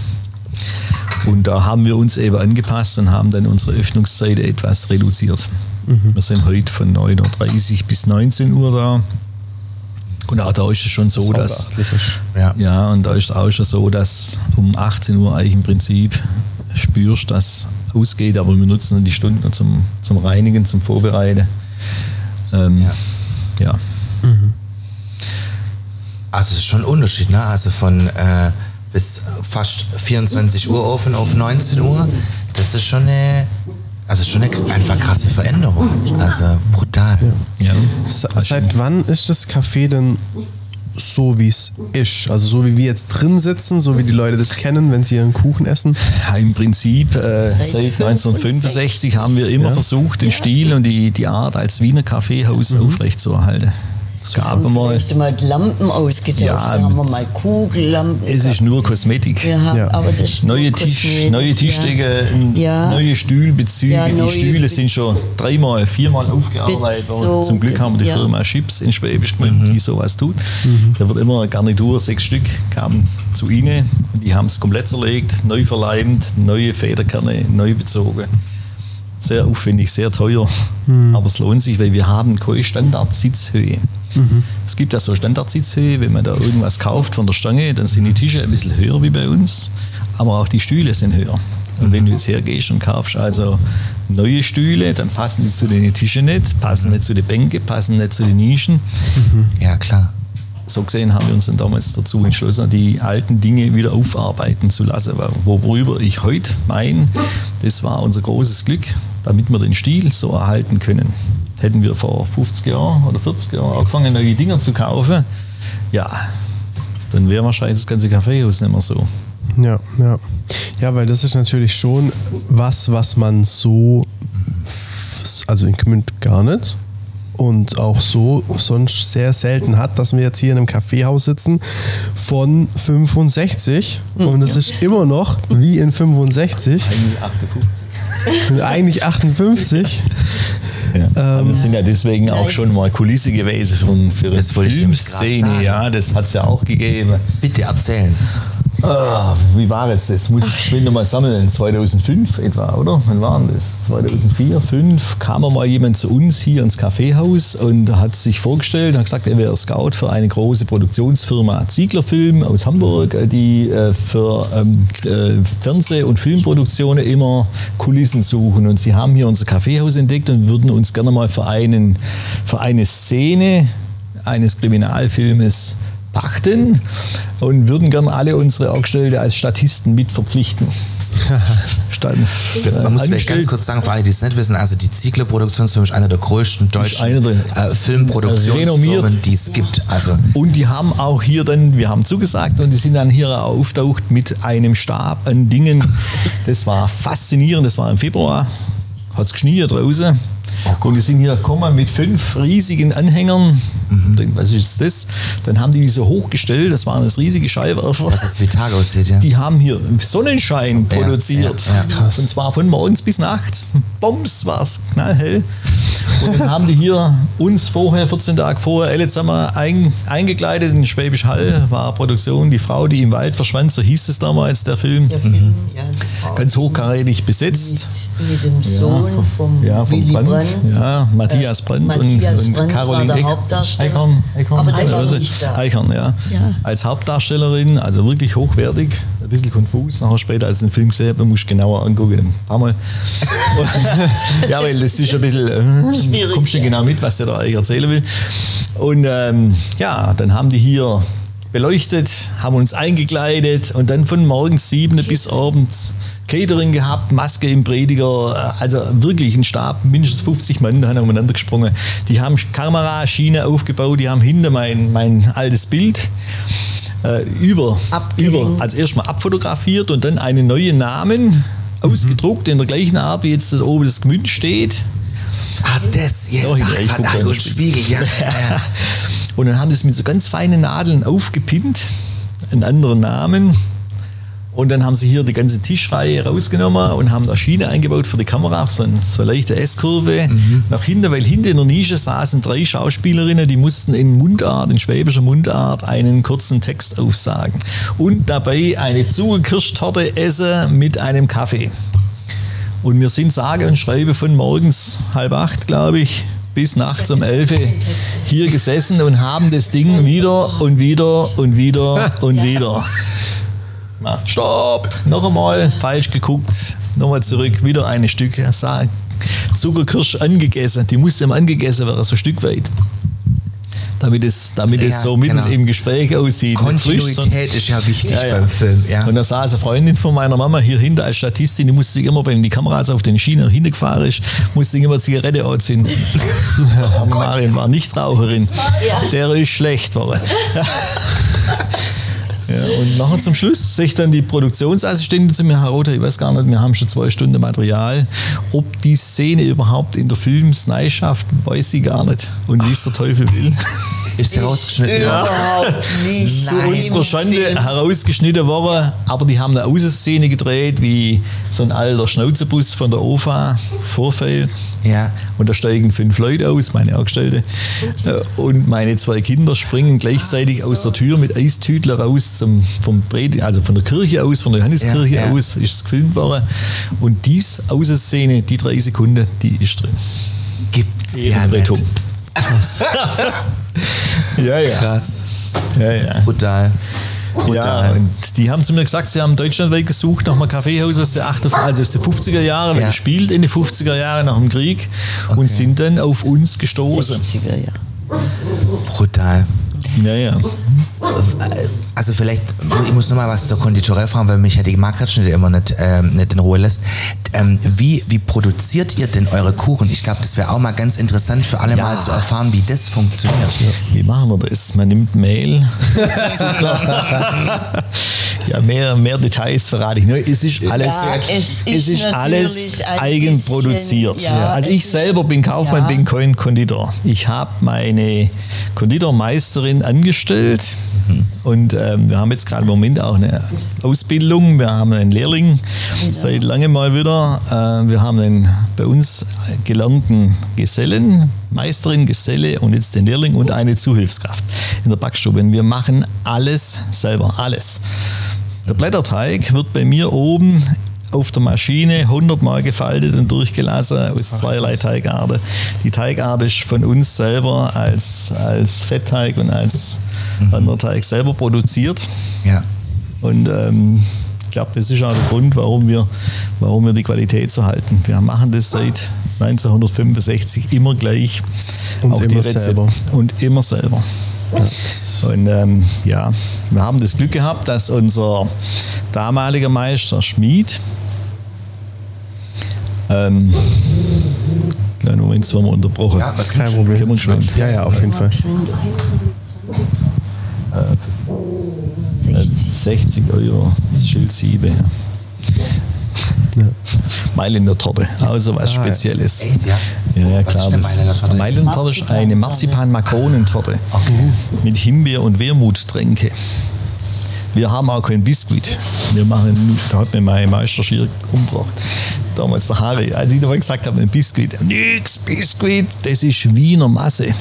Und da haben wir uns eben angepasst und haben dann unsere Öffnungszeit etwas reduziert. Wir sind heute von 9.30 Uhr bis 19 Uhr da. Und auch da ist es schon so, dass. beachtlich ist. Ja. Ja, und da ist es auch schon so, dass um 18 Uhr eigentlich im Prinzip spürst, dass ausgeht, aber wir nutzen dann die Stunden zum, zum Reinigen, zum Vorbereiten. Ähm, ja. Also es ist schon ein Unterschied, ne? Also von äh, bis fast 24 Uhr offen auf 19 Uhr. Das ist schon eine, also schon eine einfach krasse Veränderung. Also brutal. ja. Se- Seit wann ist das Café denn so, wie es ist? Also so wie wir jetzt drin sitzen, so wie die Leute das kennen, wenn sie ihren Kuchen essen? Ja, Im Prinzip äh, Seit seit 1965 haben wir immer versucht, den Stil und die, die Art als Wiener Kaffeehaus aufrechtzuerhalten. Es Wir gab mal, vielleicht mal die Lampen ausgetauscht. Ja, haben wir mal Kugellampen. es ist nur Kosmetik. Haben, Ja. aber das ist nur Neue, Tisch, Kosmetik, neue Tischdecke, Ja. neue Stühlbezüge. Ja, neue die Stühle sind Bez- schon dreimal, viermal aufgearbeitet worden. Bezug, Zum Glück haben wir die ja. Firma Chips in Schwäbisch Gmünd, die sowas tut. Da wird immer eine Garnitur, sechs Stück, kamen zu ihnen und die haben es komplett zerlegt, neu verleimt, neue Federkerne, neu bezogen. Sehr aufwendig, sehr teuer, aber es lohnt sich, weil wir haben keine Standardsitzhöhe. Es gibt ja so Standardsitzhöhe, wenn man da irgendwas kauft von der Stange, dann sind die Tische ein bisschen höher wie bei uns, aber auch die Stühle sind höher. Und wenn du jetzt hergehst und kaufst also neue Stühle, dann passen die zu den Tischen nicht, passen nicht zu den Bänken, passen nicht zu den Nischen. Ja, klar. So gesehen haben wir uns dann damals dazu entschlossen, die alten Dinge wieder aufarbeiten zu lassen. Worüber ich heute meine, das war unser großes Glück, damit wir den Stil so erhalten können. Hätten wir vor 50 Jahren oder 40 Jahren angefangen, neue Dinger zu kaufen, ja, dann wäre wahrscheinlich das ganze Kaffeehaus nicht mehr so. Ja, ja. Ja, weil das ist natürlich schon was, was man so, also in Gmünd gar nicht und auch so sonst sehr selten hat, dass wir jetzt hier in einem Kaffeehaus sitzen von 65 und es ist immer noch wie in 65, eigentlich 58. Ja. Aber wir sind ja deswegen auch schon mal Kulisse gewesen für, für Das Filmszene. Ja, das hat es ja auch gegeben. Bitte erzählen. Ah, wie war jetzt das? Muss ich geschwind noch mal sammeln. 2005 etwa, oder? Wann war das? 2004, 2005 kam mal jemand zu uns hier ins Kaffeehaus und hat sich vorgestellt, hat gesagt, er wäre Scout für eine große Produktionsfirma Ziegler Film aus Hamburg, die äh, für ähm, äh, Fernseh- und Filmproduktionen immer Kulissen suchen. Und sie haben hier unser Kaffeehaus entdeckt und würden uns gerne mal für, einen, für eine Szene eines Kriminalfilmes pachten und würden gern alle unsere Angestellte als Statisten mit verpflichten. Statt, Man muss vielleicht ganz kurz sagen, für alle, die es nicht wissen, also die Ziegler Produktionsfirma ist eine der größten deutschen der- äh, Filmproduktionsfirmen, die es gibt. Also Und die haben auch hier dann, wir haben zugesagt und die sind dann hier auftaucht mit einem Stab an Dingen. Das war faszinierend, das war im Februar, hat es geschniert draußen. Und die sind hier gekommen mit fünf riesigen Anhängern. Denk, Was ist das? Dann haben die die so hochgestellt, das waren das riesige Scheinwerfer. dass es wie Tag aussieht, ja. Die haben hier Sonnenschein Ja, produziert. ja, ja, krass. Und zwar von morgens bis nachts. Bombs war es knallhell. Und dann haben die hier uns vorher, 14 Tage vorher, alle zusammen ein, eingekleidet in Schwäbisch Hall. War Produktion, die Frau, die im Wald verschwand, so hieß es damals, der Film. Der Film, ja, die Frau Ganz hochkarätig besetzt. mit, mit dem Sohn vom Ja, vom Willy Brandt. Brandt. Ja, Matthias Äh, Brandt Matthias und, und Brandt Caroline war der Eck- Hauptdarsteller. Eichhorn, Eichhorn, Aber der war also nicht da. Eichhorn, ja. Ja. Als Hauptdarstellerin, also wirklich hochwertig, ein bisschen konfus. Nachher später, als ich den Film gesehen habe, muss ich genauer angucken, ein paar Mal. ja, weil das ist ein bisschen, äh, Schwierig, kommst du ja. genau mit, was der da eigentlich erzählen will. Und ähm, ja, dann haben die hier beleuchtet, haben uns eingekleidet und dann von morgens sieben bis abends Catering gehabt, Maske im Prediger, äh, also wirklich ein Stab, mindestens 50 Mann, da haben umeinander gesprungen. Die haben Kameraschiene aufgebaut, die haben hinter mein, mein altes Bild äh, über, über, also erstmal abfotografiert und dann einen neuen Namen ausgedruckt in der gleichen Art, wie jetzt das oben das Gmünd steht. Ah, das, ja, hinten, ich ach, guck Spiegel, ja, ja. Und dann haben das mit so ganz feinen Nadeln aufgepinnt, einen anderen Namen. Und dann haben sie hier die ganze Tischreihe rausgenommen und haben da Schiene eingebaut für die Kamera, so, ein, so eine leichte S-Kurve nach hinten, weil hinten in der Nische saßen drei Schauspielerinnen, die mussten in Mundart, in schwäbischer Mundart, einen kurzen Text aufsagen. Und dabei eine Zuckerkirschtorte essen mit einem Kaffee. Und wir sind sage und schreibe von morgens halb acht, glaube ich, bis nachts um elf hier gesessen und haben das Ding wieder und wieder und wieder und wieder. Na, Stopp! Noch einmal falsch geguckt. Nochmal zurück, wieder ein Stück. Sa- Zuckerkirsch angegessen. Die musste ihm angegessen werden, so ein Stück weit. Damit es, damit es Ja, so mitten genau. im Gespräch aussieht. Kontinuität ist ja wichtig Ja, ja. beim Film. Ja. und da saß eine Freundin von meiner Mama hier hinter als Statistin, die musste sich immer, wenn die Kameras auf den Schienen hingefahren ist, musste sich immer Zigarette anzünden. Die Marin war nicht Raucherin. Der ist schlecht worden. Ja, und nachher zum Schluss ich dann die Produktionsassistentin zu mir, Herr Rother, ich weiß gar nicht, wir haben schon zwei Stunden Material. Ob die Szene überhaupt in der Filmsnei schafft, weiß ich gar nicht. Und wie es der Teufel will. ist sie rausgeschnitten worden? Überhaupt nicht. zu Nein. unserer Schande Film. herausgeschnitten worden, aber die haben eine Außenszene gedreht, wie so ein alter Schnauzebus von der OFA vorfällt. Ja. Und da steigen fünf Leute aus, meine Angestellte. Äh, Und meine zwei Kinder springen gleichzeitig aus der Tür mit Eistütler raus zum, vom Pred also von der Kirche aus, von der Johanneskirche Ja, ja. aus, ist es gefilmt worden. Und dies Außenszene, die drei Sekunden, die ist drin. Gibt's ja Ehrenrettung. Nicht. Ja, ja. Krass. ja, ja. Brutal. Ja, Brutal. und die haben zu mir gesagt, sie haben deutschlandweit gesucht nach einem Kaffeehaus aus den, 8, also aus den 50er Jahren, weil Ja. es spielt in den 50er Jahren nach dem Krieg und sind dann auf uns gestoßen. 60er Jahre. Brutal. Ja, ja. Also vielleicht, ich muss noch mal was zur Konditorei fragen, weil mich ja die Marktschnitte immer nicht, ähm, nicht in Ruhe lässt. Ähm, wie, wie produziert ihr denn eure Kuchen? Ich glaube, das wäre auch mal ganz interessant für alle Ja. mal zu erfahren, wie das funktioniert. Wie machen wir das? Man nimmt Mehl, Zucker. ja, mehr, mehr Details verrate ich nicht. Es ist alles, Ja, es ist es ist alles eigenproduziert. bisschen, ja, also ich selber bin Kaufmann, bin kein Konditor. Ich habe meine Konditormeisterin angestellt und ähm, wir haben jetzt gerade im Moment auch eine Ausbildung. Wir haben einen Lehrling seit langem mal wieder. Äh, wir haben einen bei uns gelernten Gesellen, Meisterin, Geselle und jetzt den Lehrling und eine Zuhilfskraft in der Backstube. Und wir machen alles selber, alles. Der Blätterteig wird bei mir oben auf der Maschine 100 Mal gefaltet und durchgelassen aus zweierlei Teigarten. Die Teigart ist von uns selber als, als Fettteig und als anderer Teig selber produziert. Ja. Und ähm, ich glaube, das ist auch der Grund, warum wir, warum wir die Qualität so halten. Wir machen das seit 1965 immer gleich. Und immer selber. Und immer selber. Und ähm, ja, wir haben das Glück gehabt, dass unser damaliger Meister Schmied, ähm, kleinen Moment, jetzt werden wir unterbrochen. Ja, aber Kein Problem. Wir geschwind. Ja, ja, auf jeden Fall. 60. 60 Euro, das Schild 7. Ja. Mailänder Torte, also was Ah. Spezielles. Echt, ja? Ja, ja Was klar. ist eine das- Mailänder Torte? Eine Mailänder Torte ist eine Marzipan-Makronentorte mit Himbeer- und Wermuttränke. Wir haben auch kein Biskuit. Wir machen, da hat mir mein Meister schier umgebracht. Damals der Harry, als ich gesagt habe, ein Biskuit. Nix, Biskuit, das ist Wiener Masse.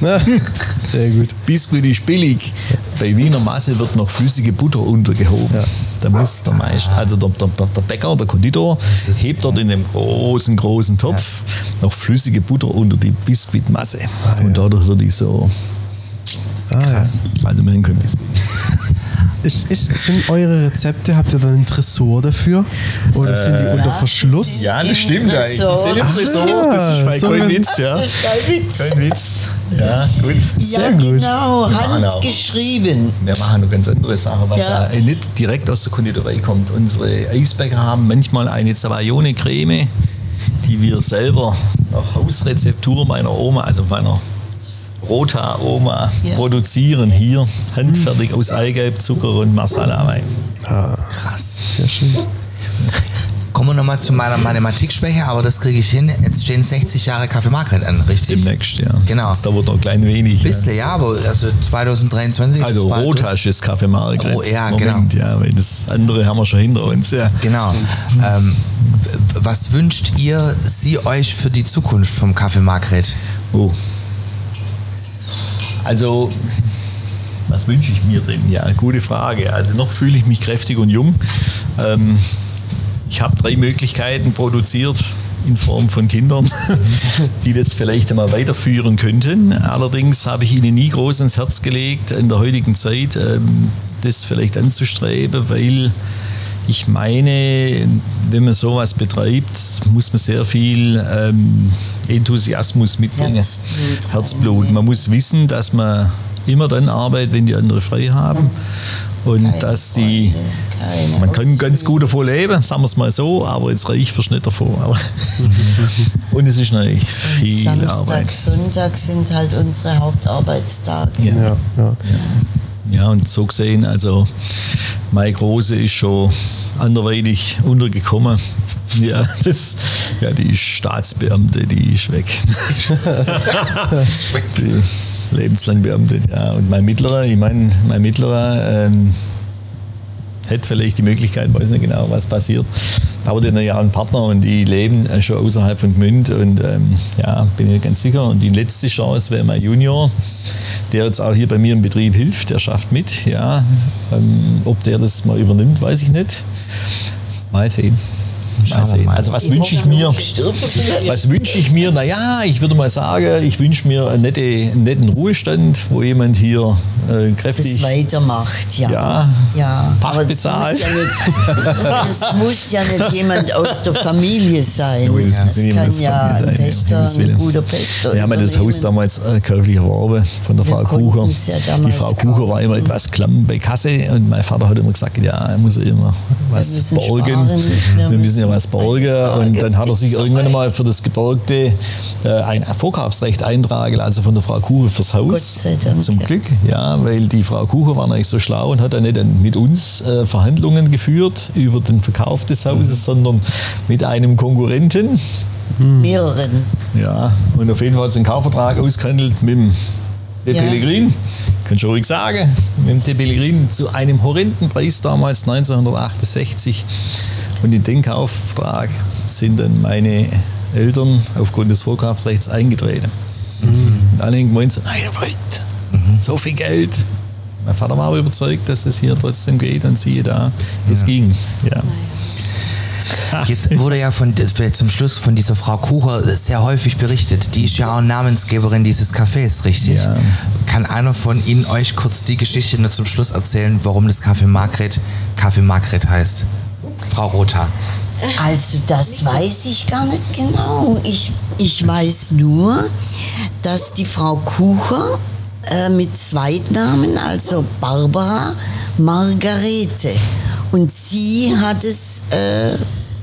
Na, sehr gut. Biskuit ist billig. Bei Wiener Masse wird noch flüssige Butter untergehoben. Ja. Da muss der Meister, also der, der, der Bäcker, der Konditor, hebt dort in einem großen, großen Topf noch flüssige Butter unter die Biskuitmasse. Und dadurch wird die so. Ah, Krass. Also haben kein Biskuit. Ist, ist, sind eure Rezepte, habt ihr dann ein Tresor dafür? Oder sind die unter Verschluss? Ja, das Im stimmt eigentlich. Die sind im Tresor. Das ist Ah, so kein ein- Witz, ja. Das ist kein Witz. Kein Witz. Ja, gut. Sehr ja, gut. genau, machen auch. handgeschrieben. Wir machen noch ganz andere Sachen, was Ja. ja. nicht direkt aus der Konditorei kommt. Unsere Eisbäcker haben manchmal eine Zavaione-Creme, die wir selber nach Hausrezeptur meiner Oma, also meiner Rota-Oma, Ja. produzieren hier, handfertig aus Eigelb, Zucker und Masala-Wein. Krass. Sehr schön. Kommen wir nochmal zu meiner Mathematikschwäche, aber das kriege ich hin. Jetzt stehen 60 Jahre Kaffee Margret an, richtig? Demnächst, ja. Genau. Das dauert noch ein klein wenig. ja. Bisschen, ja, aber also 2023. Also Rotasch ist Kaffee Margret. Oh, ja, Moment, ja, weil das andere haben wir schon hinter uns, ja. Genau. Ähm, was wünscht ihr, Sie euch für die Zukunft vom Kaffee Margret? Oh. Also, was wünsche ich mir denn? Ja, gute Frage. Also noch fühle ich mich kräftig und jung. Ähm, ich habe drei Möglichkeiten produziert in Form von Kindern, die das vielleicht einmal weiterführen könnten. Allerdings habe ich ihnen nie groß ins Herz gelegt, in der heutigen Zeit ähm, das vielleicht anzustreben, weil ich meine, wenn man sowas betreibt, muss man sehr viel ähm, Enthusiasmus mitbringen. Herzblut. Herzblut. Man muss wissen, dass man immer dann arbeitet, wenn die andere frei haben. Und Keine dass die, keine man kann ganz gut davon leben, sagen wir es mal so, aber jetzt reich wirst du nicht davon. Aber und es ist natürlich viel Samstag, Arbeit. Sonntag sind halt unsere Hauptarbeitstage. Ja. Ja, ja. Ja, und so gesehen, also meine Große ist schon anderweitig untergekommen. Ja, das, ja, die ist Staatsbeamte, die ist weg. die lebenslang Beamte, ja. Und mein Mittlerer, ich meine, mein Mittlerer ähm, hätte vielleicht die Möglichkeit, weiß nicht genau, was passiert. Aber die haben ja einen Partner und die leben schon außerhalb von Gmünd und ähm, ja, bin ich ganz sicher. Und die letzte Chance wäre mein Junior, der jetzt auch hier bei mir im Betrieb hilft, der schafft mit. Ja, ähm, ob der das mal übernimmt, weiß ich nicht. Mal sehen. Mal sehen. Also was wünsche ich mir? Was wünsche ich mir? Naja, ich würde mal sagen, ich wünsche mir einen, nette, einen netten Ruhestand, wo jemand hier äh, Das kräftig weitermacht, ja. Ja. ja. Pacht Aber das bezahlt. muss, ja nicht, das muss ja nicht jemand aus der Familie sein. Nein, das nicht kann ja ein Pächter, ein guter Pächter. Wir haben ja das Haus damals äh, käuflich erworben von der Wir Frau Kucher. ja die Frau Kucher war immer kaufen. etwas klamm bei Kasse und mein Vater hat immer gesagt, ja, er muss ja immer was borgen. wir müssen ja was eines Und dann hat er sich nicht irgendwann mal für das Geborgte äh, ein Vorkaufsrecht eintragen, also von der Frau Kucher fürs Haus. Gott sei Dank, Zum. Glück, ja, weil die Frau Kucher war eigentlich so schlau und hat dann nicht mit uns äh, Verhandlungen geführt über den Verkauf des Hauses, sondern mit einem Konkurrenten. Mehreren. Ja, und auf jeden Fall hat sie einen Kaufvertrag ausgehandelt mit dem De Ja. Pellegrin, kann schon ruhig sagen, mit dem De Pellegrin zu einem horrenden Preis damals 1968. Und in den Kaufvertrag sind dann meine Eltern aufgrund des Vorkaufsrechts eingetreten. Und alle haben gemeint, so, nein, Freund, so viel Geld. Mein Vater war aber überzeugt, dass es hier trotzdem geht und siehe da, es ging. Ja. Jetzt wurde ja von, vielleicht zum Schluss von dieser Frau Kucher sehr häufig berichtet. Die ist ja auch Namensgeberin dieses Cafés, richtig? Ja. Kann einer von Ihnen euch kurz die Geschichte nur zum Schluss erzählen, warum das Café Margret Café Margret heißt? Frau Rotha. Also das weiß ich gar nicht genau. Ich, ich weiß nur, dass die Frau Kucher äh, mit Zweitnamen, also Barbara Margarete, und sie hat es äh,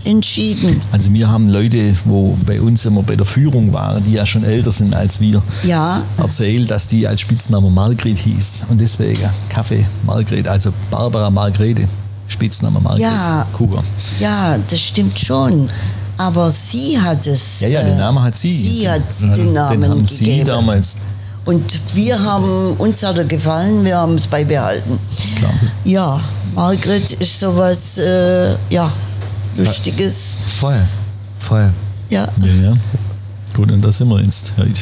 entschieden. Also wir haben Leute, wo bei uns immer bei der Führung waren, die ja schon älter sind als wir, Ja. erzählt, dass die als Spitzname Margret hieß. Und deswegen Kaffee Margret, also Barbara Margrete, Spitzname Margret Ja. Kuger. Ja, das stimmt schon. Aber sie hat es. Ja, ja, den äh, Namen hat sie. Sie hat den Namen Den haben sie gegeben. damals. Und wir haben, uns hat er gefallen, wir haben es beibehalten. Klar. Ja, Margret ist sowas, äh, ja, Lustiges. Voll, voll. Ja. Ja, ja. Gut, und da sind wir jetzt heute.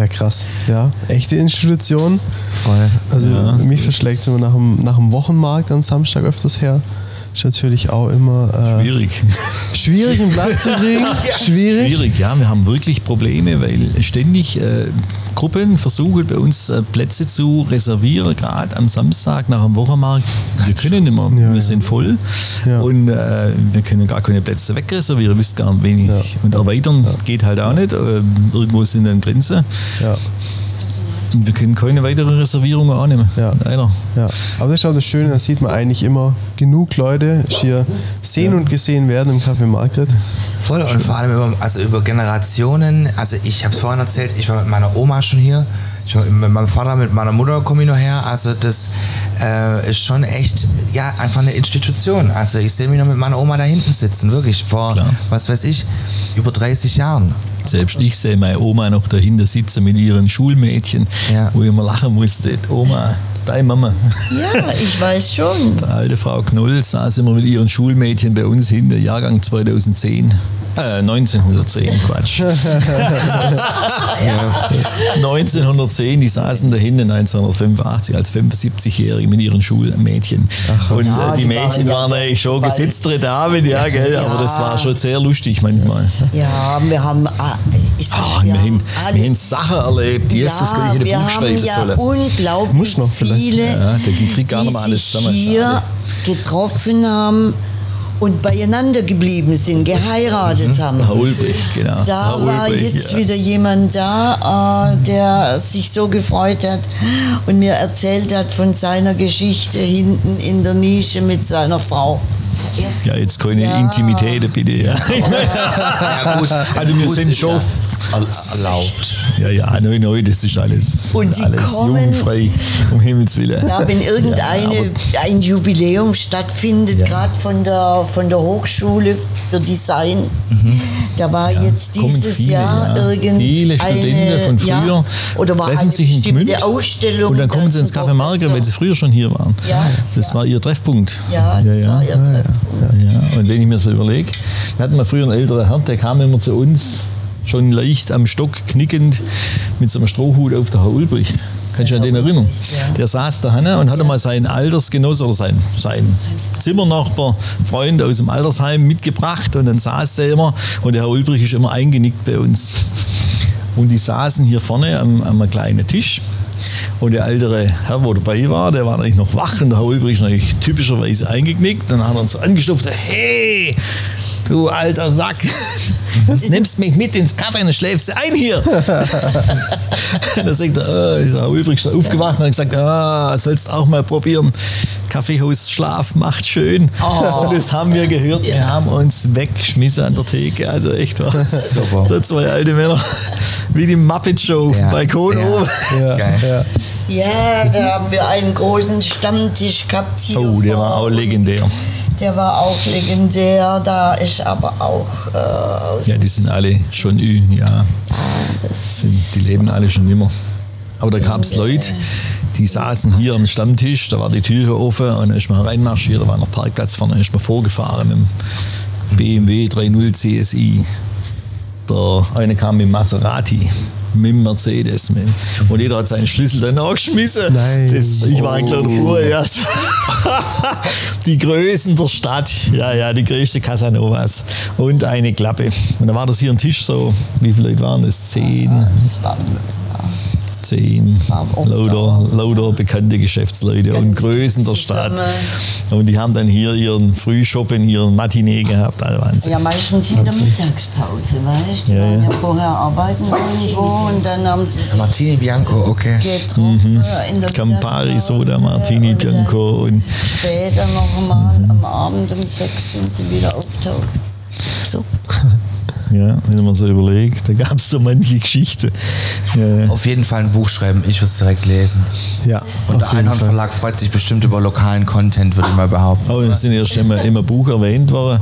Ja, krass. Ja, echte Institution. Voll. Also Ja. mich verschlägt es immer nach dem, nach dem Wochenmarkt am Samstag öfters her. Ist natürlich auch immer äh, Schwierig. schwierig, einen Platz zu kriegen. Schwierig. Schwierig, ja. Wir haben wirklich Probleme, weil ständig äh, Gruppen versuchen, bei uns äh, Plätze zu reservieren, gerade am Samstag nach dem Wochenmarkt. Wir können nicht mehr, Ja, wir ja. sind voll Ja. und äh, wir können gar keine Plätze wegreservieren, wisst gar nicht wenig. Ja. Und erweitern geht halt auch nicht. Äh, irgendwo sind dann Grenzen. Ja, wir können keine weitere Reservierungen annehmen. Ja. Leider. ja. Aber das ist auch das Schöne, da sieht man eigentlich immer genug Leute hier sehen und gesehen werden im Café Margret. Voll und vor allem über, also über Generationen. Also ich habe es vorhin erzählt, ich war mit meiner Oma schon hier. Ich, mit meinem Vater, mit meiner Mutter komme ich noch her. Also das äh, ist schon echt, ja, einfach eine Institution. Also ich sehe mich noch mit meiner Oma da hinten sitzen, wirklich, vor, Klar. was weiß ich, über 30 Jahren. Selbst ich sehe meine Oma noch dahinter sitzen mit ihren Schulmädchen, Ja. wo ich immer lachen musste. Oma, deine Mama. Ja, ich weiß schon. Die alte Frau Knoll saß immer mit ihren Schulmädchen bei uns hinter, Jahrgang 2010. Äh, 1910, Quatsch. 1910, die saßen da hinten 1985 als 75-Jährige mit ihren Schulmädchen. Und Ja, äh, die die Mädchen waren ja eigentlich schon bald- gesetztere Damen, ja, gell? aber das war schon sehr lustig manchmal. Ja, wir haben, ah, ich sag, Ah, wir, haben, wir haben Sachen erlebt, die in wir ein Buch schreiben ja sollen. unglaublich Muss noch vielleicht. Viele, Ja, der kriegt gar die nicht mal alles sich zusammen, hier getroffen haben und beieinander geblieben sind, geheiratet haben. Herr Ulbrich, genau. Da Herr war Ulbrich, jetzt ja. wieder jemand da, äh, der sich so gefreut hat und mir erzählt hat von seiner Geschichte hinten in der Nische mit seiner Frau. Ja, jetzt keine Ja. Intimitäten, bitte. Ja, Ja, gut, Also wir sind schon- ja erlaubt. ja, ja neu, neu, das ist alles, Und die alles kommen- jugendfrei, um Himmels Willen. Ja, wenn irgendeine, Ja, ein Jubiläum stattfindet, Ja. gerade von der, von der Hochschule für Design, da war jetzt Mhm. kommen dieses viele, Jahr ja. irgendeine Viele Studenten von früher ja, oder war treffen sich in Gmünd Ausstellung. und dann kommen sie ins Café Professor- weil sie früher schon hier waren. Ja, das ja. war ihr Treffpunkt. Ja, das war ihr Treffpunkt. Ja, und wenn ich mir so überlege, wir hatten mal früher einen älteren Herrn, der kam immer zu uns, schon leicht am Stock knickend, mit so einem Strohhut auf der Herr Ulbricht. Kannst du an den erinnern? ja. Der saß da hinten und hatte mal seinen Altersgenosse oder seinen, seinen Zimmernachbar, Freund aus dem Altersheim mitgebracht und dann saß der immer und der Herr Ulbrich ist immer eingenickt bei uns. Und die saßen hier vorne am, am kleinen Tisch. Und der ältere Herr, der dabei war, der war natürlich noch wach und der Herr Ulbrich ist natürlich typischerweise eingeknickt. Dann hat er uns angestupft, hey, du alter Sack, nimmst mich mit ins Kaffee und schläfst ein hier. dann sagt er, ist der Herr Ulbrich ist aufgewacht und hat gesagt, ah, sollst auch mal probieren. Kaffeehaus Schlaf macht schön. Und das haben wir gehört. Wir haben uns weggeschmissen an der Theke. Also echt was. Super. So zwei alte Männer. Wie die Muppet Show. Ja. Balkon Ja. oben. Ja, ja. Ja, da haben wir einen großen Stammtisch gehabt hier. Oh, der war auch legendär. Der war auch legendär. Da ist aber auch äh, Ja, die sind alle schon Ü, ja. Sind, die leben alle schon immer. Aber da gab es Leute, die saßen hier am Stammtisch, da war die Türe offen und dann ist man reinmarschiert, da war noch Parkplatz vorne, dann ist man vorgefahren mit dem BMW 3.0 CSI. Der eine kam mit Maserati, mit dem Mercedes. Mit, und jeder hat seinen Schlüssel dann auch geschmissen. Nein. Das, ich war ein kleiner Bub, ja. Die Größen der Stadt, ja, ja, die größte Casanovas. Und eine Klappe. Und da war das hier ein Tisch so, wie viele Leute waren es? Zehn, war zehn lauter, lauter bekannte Geschäftsleute und Größen der Stadt. Und die haben dann hier ihren Frühshoppen, ihren Matinee gehabt. Also Wahnsinn. Ja, meistens in der Mittagspause, weißt du? Die Ja, waren ja. ja vorher arbeiten irgendwo und dann haben sie sich Martini Bianco, okay. getroffen in der Campari Soda, Martini und Bianco und Später noch mal am Abend um sechs sind sie wieder auftaucht. So. ja, wenn man so überlegt, da gab es so manche Geschichten. Ja. Auf jeden Fall ein Buch schreiben, ich würde es direkt lesen. Ja, Und der Einhorn Fall. Verlag freut sich bestimmt über lokalen Content, würde ich mal behaupten. Aber es sind erst immer, immer Buch erwähnt worden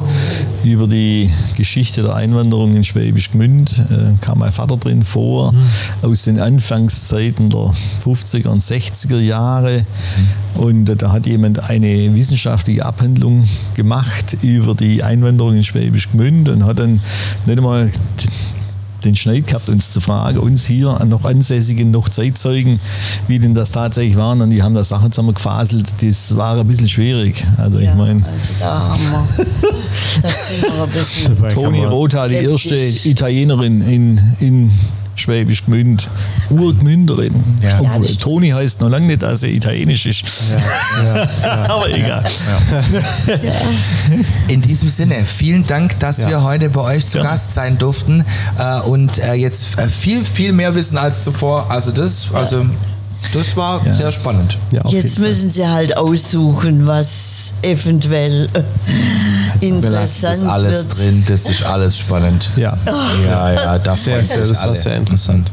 über die Geschichte der Einwanderung in Schwäbisch Gmünd. Äh, kam mein Vater drin vor, aus den Anfangszeiten der 50er und 60er Jahre. Und äh, da hat jemand eine wissenschaftliche Abhandlung gemacht über die Einwanderung in Schwäbisch Gmünd und hat dann nicht einmal den Schneid gehabt, uns zu fragen, uns hier noch Ansässigen, noch Zeitzeugen, wie denn das tatsächlich waren. Und die haben da Sachen zusammengefaselt, das war ein bisschen schwierig. Also Ja, ich meine, also da haben wir, das sind wir ein bisschen. Toni Rotha, die erste Italienerin in, in Schwäbisch Gmünd, Urgmünderin. Ja. Obwohl, Ja, Toni heißt noch lange nicht, dass sie italienisch ist. Aber egal. In diesem Sinne, vielen Dank, dass wir heute bei euch zu. Gast sein durften äh, und äh, jetzt äh, viel, viel mehr wissen als zuvor. Also das, also das war Ja. sehr spannend. Ja, Jetzt müssen sie halt aussuchen, was eventuell äh, Wir interessant alles wird. drin, das ist alles spannend. Ja. Ja, ja, da Sehr, sehr, das war sehr interessant.